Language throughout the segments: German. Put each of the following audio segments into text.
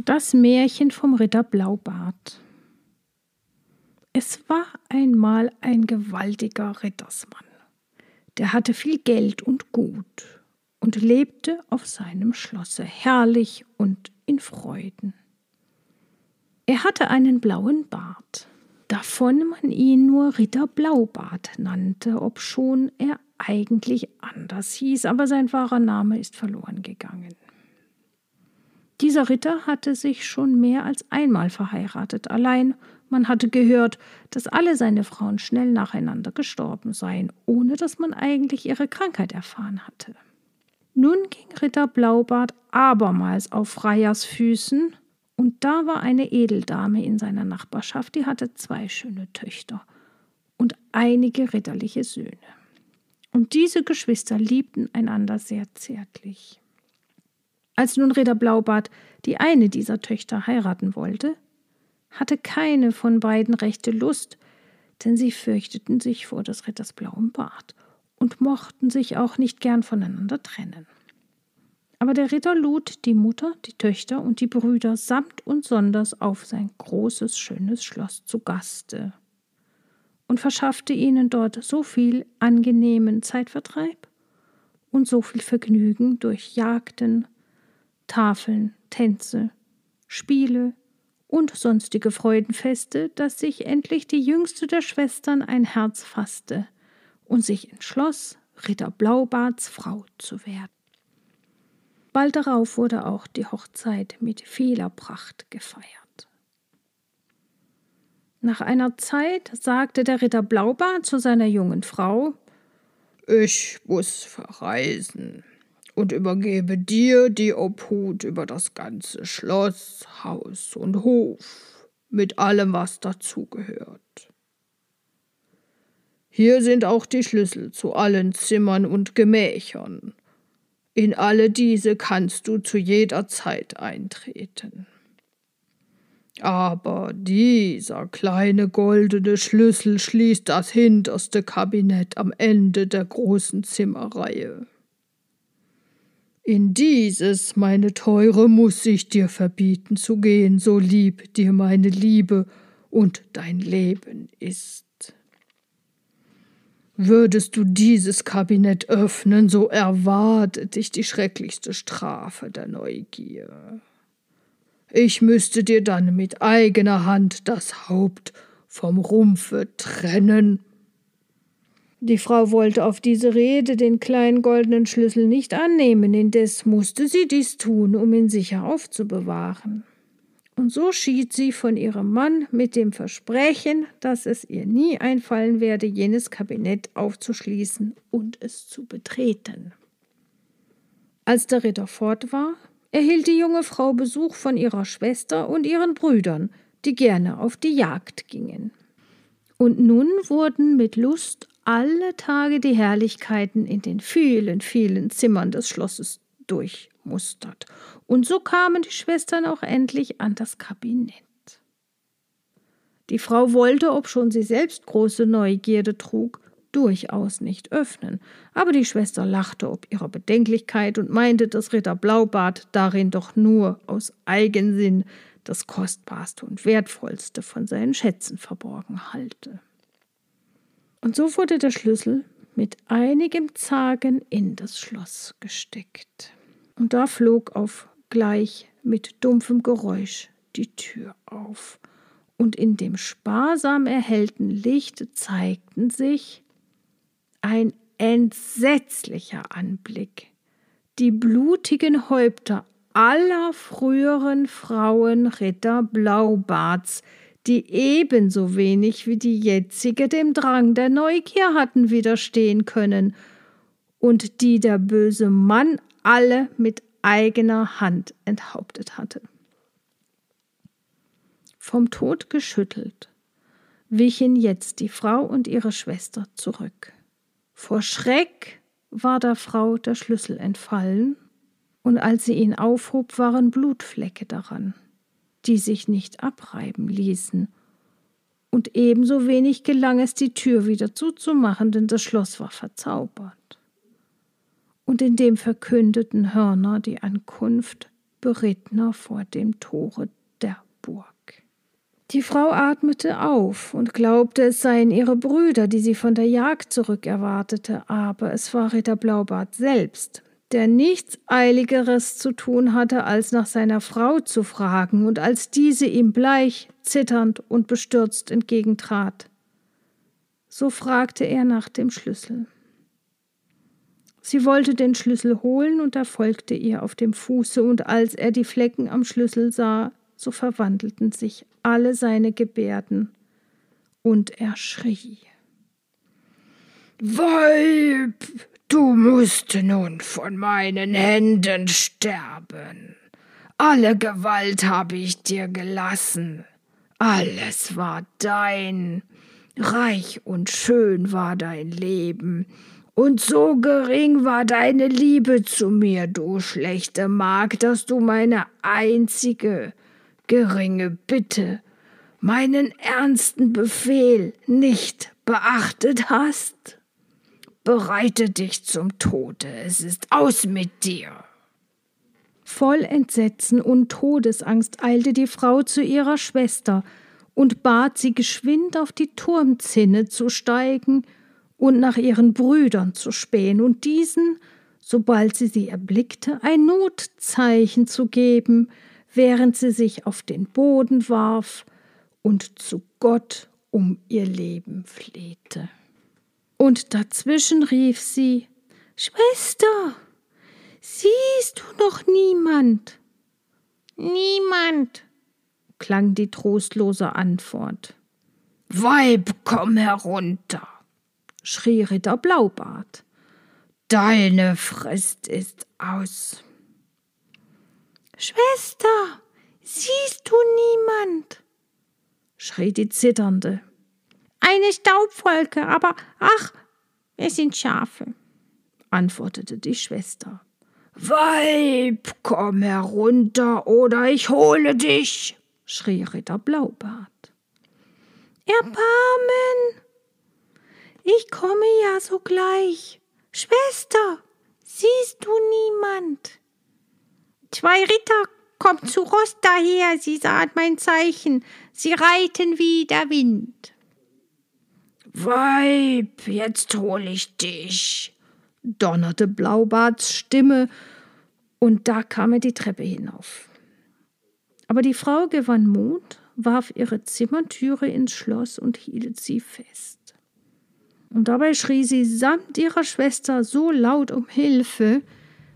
Das Märchen vom Ritter Blaubart. Es war einmal ein gewaltiger Rittersmann. Der hatte viel Geld und Gut und lebte auf seinem Schlosse herrlich und in Freuden. Er hatte einen blauen Bart, davon man ihn nur Ritter Blaubart nannte, obschon er eigentlich anders hieß, aber sein wahrer Name ist verloren gegangen. Dieser Ritter hatte sich schon mehr als einmal verheiratet, allein man hatte gehört, dass alle seine Frauen schnell nacheinander gestorben seien, ohne dass man eigentlich ihre Krankheit erfahren hatte. Nun ging Ritter Blaubart abermals auf Freiers Füßen, und da war eine Edeldame in seiner Nachbarschaft, die hatte zwei schöne Töchter und einige ritterliche Söhne. Und diese Geschwister liebten einander sehr zärtlich. Als nun Ritter Blaubart die eine dieser Töchter heiraten wollte, hatte keine von beiden rechte Lust, denn sie fürchteten sich vor des Ritters blauem Bart und mochten sich auch nicht gern voneinander trennen. Aber der Ritter lud die Mutter, die Töchter und die Brüder samt und sonders auf sein großes, schönes Schloss zu Gaste und verschaffte ihnen dort so viel angenehmen Zeitvertreib und so viel Vergnügen durch Jagden, Tafeln, Tänze, Spiele und sonstige Freudenfeste, dass sich endlich die jüngste der Schwestern ein Herz fasste und sich entschloss, Ritter Blaubarts Frau zu werden. Bald darauf wurde auch die Hochzeit mit vieler Pracht gefeiert. Nach einer Zeit sagte der Ritter Blaubart zu seiner jungen Frau Ich muss verreisen und übergebe dir die Obhut über das ganze Schloss, Haus und Hof mit allem, was dazugehört. Hier sind auch die Schlüssel zu allen Zimmern und Gemächern. In alle diese kannst du zu jeder Zeit eintreten. Aber dieser kleine goldene Schlüssel schließt das hinterste Kabinett am Ende der großen Zimmerreihe. In dieses, meine Teure, muss ich dir verbieten zu gehen, so lieb dir meine Liebe und dein Leben ist. Würdest du dieses Kabinett öffnen, so erwartet dich die schrecklichste Strafe der Neugier. Ich müsste dir dann mit eigener Hand das Haupt vom Rumpfe trennen die Frau wollte auf diese Rede den kleinen goldenen Schlüssel nicht annehmen, indes musste sie dies tun, um ihn sicher aufzubewahren. Und so schied sie von ihrem Mann mit dem Versprechen, dass es ihr nie einfallen werde, jenes Kabinett aufzuschließen und es zu betreten. Als der Ritter fort war, erhielt die junge Frau Besuch von ihrer Schwester und ihren Brüdern, die gerne auf die Jagd gingen. Und nun wurden mit Lust alle Tage die Herrlichkeiten in den vielen, vielen Zimmern des Schlosses durchmustert. Und so kamen die Schwestern auch endlich an das Kabinett. Die Frau wollte, obschon sie selbst große Neugierde trug, durchaus nicht öffnen, aber die Schwester lachte ob ihrer Bedenklichkeit und meinte, dass Ritter Blaubart darin doch nur aus Eigensinn das Kostbarste und Wertvollste von seinen Schätzen verborgen halte. Und so wurde der Schlüssel mit einigem Zagen in das Schloss gesteckt. Und da flog auf gleich mit dumpfem Geräusch die Tür auf, und in dem sparsam erhellten Licht zeigten sich ein entsetzlicher Anblick. Die blutigen Häupter aller früheren Frauen Ritter Blaubarts, die ebenso wenig wie die jetzige dem Drang der Neugier hatten widerstehen können und die der böse Mann alle mit eigener Hand enthauptet hatte. Vom Tod geschüttelt, wichen jetzt die Frau und ihre Schwester zurück. Vor Schreck war der Frau der Schlüssel entfallen, und als sie ihn aufhob, waren Blutflecke daran die sich nicht abreiben ließen. Und ebenso wenig gelang es, die Tür wieder zuzumachen, denn das Schloss war verzaubert. Und indem verkündeten Hörner die Ankunft berittner vor dem Tore der Burg. Die Frau atmete auf und glaubte, es seien ihre Brüder, die sie von der Jagd zurückerwartete, aber es war Ritter Blaubart selbst, der nichts Eiligeres zu tun hatte, als nach seiner Frau zu fragen, und als diese ihm bleich, zitternd und bestürzt entgegentrat. So fragte er nach dem Schlüssel. Sie wollte den Schlüssel holen und er folgte ihr auf dem Fuße, und als er die Flecken am Schlüssel sah, so verwandelten sich alle seine Gebärden, und er schrie. Weib, du musst nun von meinen Händen sterben. Alle Gewalt habe ich dir gelassen. Alles war dein. Reich und schön war dein Leben. Und so gering war deine Liebe zu mir, du schlechte Magd, dass du meine einzige, geringe Bitte, meinen ernsten Befehl nicht beachtet hast? Bereite dich zum Tode, es ist aus mit dir. Voll Entsetzen und Todesangst eilte die Frau zu ihrer Schwester und bat sie geschwind auf die Turmzinne zu steigen und nach ihren Brüdern zu spähen und diesen, sobald sie sie erblickte, ein Notzeichen zu geben, während sie sich auf den Boden warf und zu Gott um ihr Leben flehte. Und dazwischen rief sie Schwester, siehst du noch niemand? Niemand, klang die trostlose Antwort. Weib, komm herunter, schrie Ritter Blaubart. Deine Frist ist aus. Schwester, siehst du niemand? schrie die Zitternde. Eine Staubwolke, aber ach, es sind Schafe, antwortete die Schwester. Weib, komm herunter, oder ich hole dich, schrie Ritter Blaubart. Erbarmen! Ich komme ja sogleich. Schwester, siehst du niemand? Zwei Ritter kommen zu Ross daher, sie sahen mein Zeichen, sie reiten wie der Wind. Weib, jetzt hol ich dich, donnerte Blaubarts Stimme, und da kam er die Treppe hinauf. Aber die Frau gewann Mut, warf ihre Zimmertüre ins Schloss und hielt sie fest. Und dabei schrie sie samt ihrer Schwester so laut um Hilfe,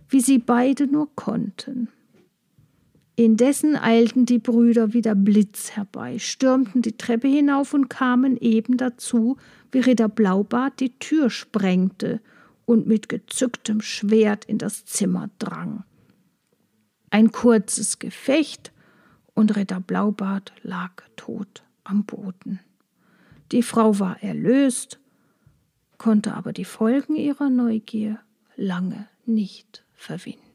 wie sie beide nur konnten. Indessen eilten die Brüder wie der Blitz herbei, stürmten die Treppe hinauf und kamen eben dazu, wie Ritter Blaubart die Tür sprengte und mit gezücktem Schwert in das Zimmer drang. Ein kurzes Gefecht, und Ritter Blaubart lag tot am Boden. Die Frau war erlöst, konnte aber die Folgen ihrer Neugier lange nicht verwinden.